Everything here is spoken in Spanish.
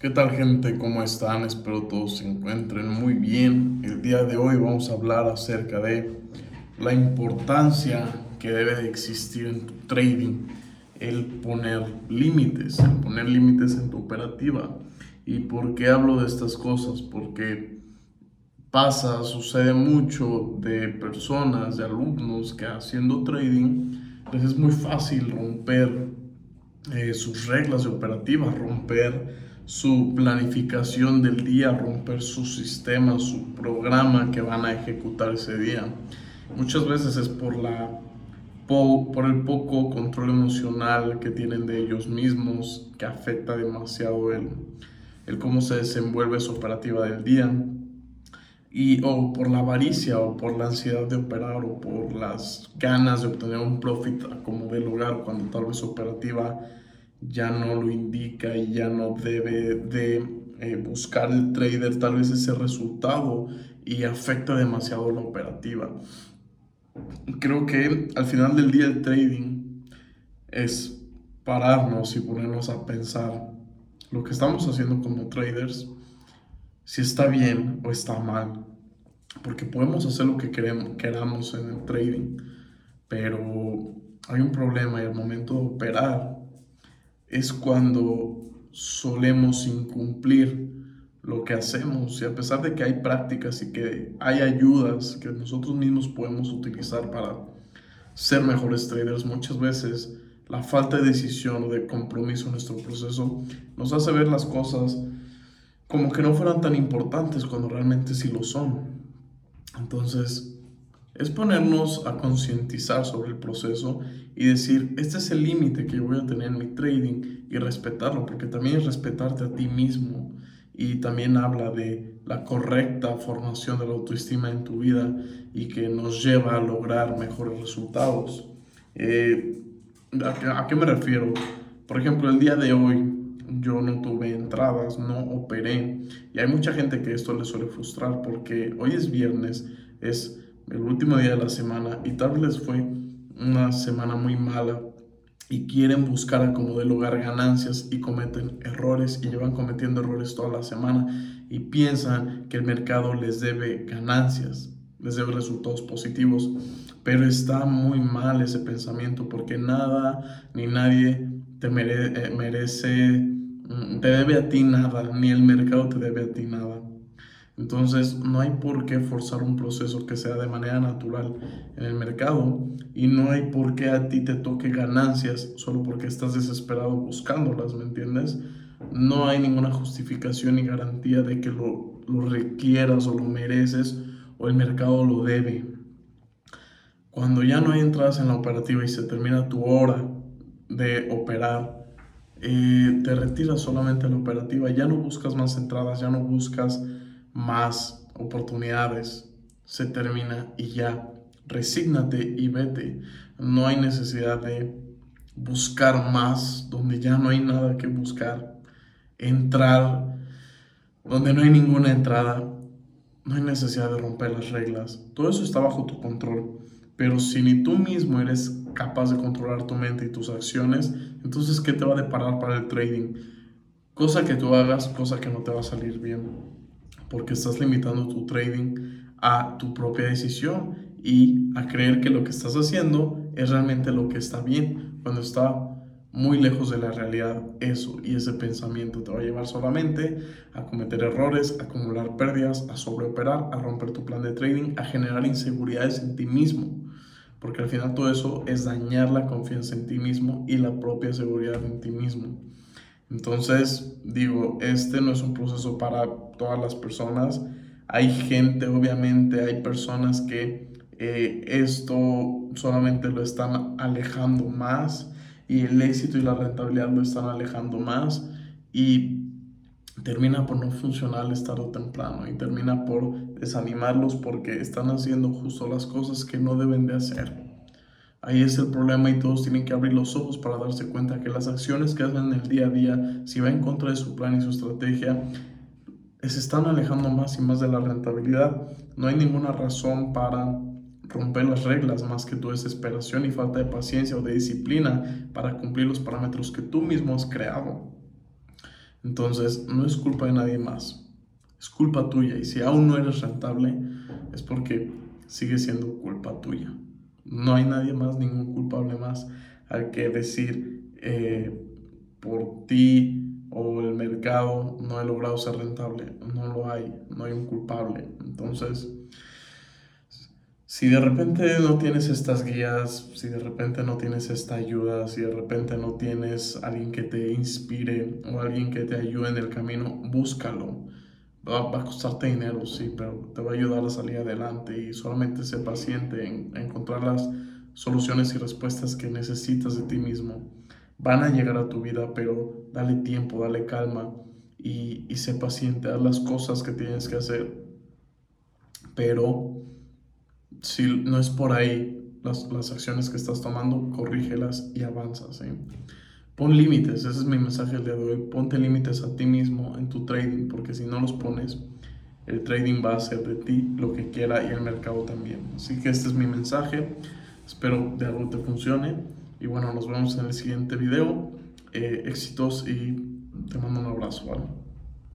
¿Qué tal gente? ¿Cómo están? Espero todos se encuentren muy bien. El día de hoy vamos a hablar acerca de la importancia que debe de existir en tu trading, el poner límites, el poner límites en tu operativa. ¿Y por qué hablo de estas cosas? Porque pasa, sucede mucho de personas, de alumnos que haciendo trading les es muy fácil romper eh, sus reglas de operativa, romper su planificación del día, romper su sistema, su programa que van a ejecutar ese día. Muchas veces es por, la, por el poco control emocional que tienen de ellos mismos, que afecta demasiado el, el cómo se desenvuelve su operativa del día. Y, o por la avaricia, o por la ansiedad de operar, o por las ganas de obtener un profit como del lugar, cuando tal vez su operativa ya no lo indica y ya no debe de eh, buscar el trader tal vez ese resultado y afecta demasiado la operativa. Creo que al final del día el trading es pararnos y ponernos a pensar lo que estamos haciendo como traders, si está bien o está mal. Porque podemos hacer lo que queremos, queramos en el trading, pero hay un problema y al momento de operar es cuando solemos incumplir lo que hacemos y a pesar de que hay prácticas y que hay ayudas que nosotros mismos podemos utilizar para ser mejores traders, muchas veces la falta de decisión o de compromiso en nuestro proceso nos hace ver las cosas como que no fueran tan importantes cuando realmente sí lo son. Entonces, es ponernos a concientizar sobre el proceso y decir, este es el límite que voy a tener en mi trading y respetarlo, porque también es respetarte a ti mismo y también habla de la correcta formación de la autoestima en tu vida y que nos lleva a lograr mejores resultados. Eh, ¿a, qué me refiero? Por ejemplo, el día de hoy yo no tuve entradas, no operé y hay mucha gente que esto le suele frustrar porque hoy es viernes, es el último día de la semana y tal vez fue una semana muy mala y quieren buscar como de lugar ganancias y cometen errores y llevan cometiendo errores toda la semana y piensan que el mercado les debe ganancias, les debe resultados positivos, pero está muy mal ese pensamiento porque nada ni nadie te eh, merece, mm, te debe a ti nada, ni el mercado te debe a ti nada. Entonces no hay por qué forzar un proceso que sea de manera natural en el mercado y no hay por qué a ti te toque ganancias solo porque estás desesperado buscándolas, ¿me entiendes? No hay ninguna justificación ni garantía de que lo, lo requieras o lo mereces o el mercado lo debe. Cuando ya no hay entradas en la operativa y se termina tu hora de operar, eh, te retiras solamente en la operativa, ya no buscas más entradas, ya no buscas más oportunidades. Se termina y ya. Resígnate y vete. No hay necesidad de buscar más donde ya no hay nada que buscar. Entrar donde no hay ninguna entrada. No hay necesidad de romper las reglas. Todo eso está bajo tu control. Pero si ni tú mismo eres capaz de controlar tu mente y tus acciones, entonces ¿qué te va a deparar para el trading? Cosa que tú hagas, cosa que no te va a salir bien porque estás limitando tu trading a tu propia decisión y a creer que lo que estás haciendo es realmente lo que está bien, cuando está muy lejos de la realidad eso y ese pensamiento te va a llevar solamente a cometer errores, a acumular pérdidas, a sobreoperar, a romper tu plan de trading, a generar inseguridades en ti mismo, porque al final todo eso es dañar la confianza en ti mismo y la propia seguridad en ti mismo. Entonces, digo, este no es un proceso para todas las personas. Hay gente, obviamente, hay personas que eh, esto solamente lo están alejando más y el éxito y la rentabilidad lo están alejando más y termina por no funcionar tarde o temprano y termina por desanimarlos porque están haciendo justo las cosas que no deben de hacer. Ahí es el problema y todos tienen que abrir los ojos para darse cuenta que las acciones que hacen en el día a día, si va en contra de su plan y su estrategia, se están alejando más y más de la rentabilidad. No hay ninguna razón para romper las reglas más que tu desesperación y falta de paciencia o de disciplina para cumplir los parámetros que tú mismo has creado. Entonces, no es culpa de nadie más, es culpa tuya. Y si aún no eres rentable, es porque sigue siendo culpa tuya. No hay nadie más, ningún culpable más al que decir eh, por ti o el mercado no he logrado ser rentable. No lo hay, no hay un culpable. Entonces, si de repente no tienes estas guías, si de repente no tienes esta ayuda, si de repente no tienes alguien que te inspire o alguien que te ayude en el camino, búscalo. Va, a costarte dinero, sí, pero te va a ayudar a salir adelante y solamente sé paciente en, encontrar las soluciones y respuestas que necesitas de ti mismo. Van a llegar a tu vida, pero dale tiempo, dale calma y, y sé paciente, haz las cosas que tienes que hacer. Pero si no es por ahí las, las acciones que estás tomando, corrígelas y avanzas. Pon límites, ese es mi mensaje el día de hoy. Ponte límites a ti mismo en tu trading, porque si no los pones, el trading va a hacer de ti lo que quiera y el mercado también. Así que este es mi mensaje. Espero de algo te funcione. Y bueno, nos vemos en el siguiente video. Eh, éxitos y te mando un abrazo, ¿vale?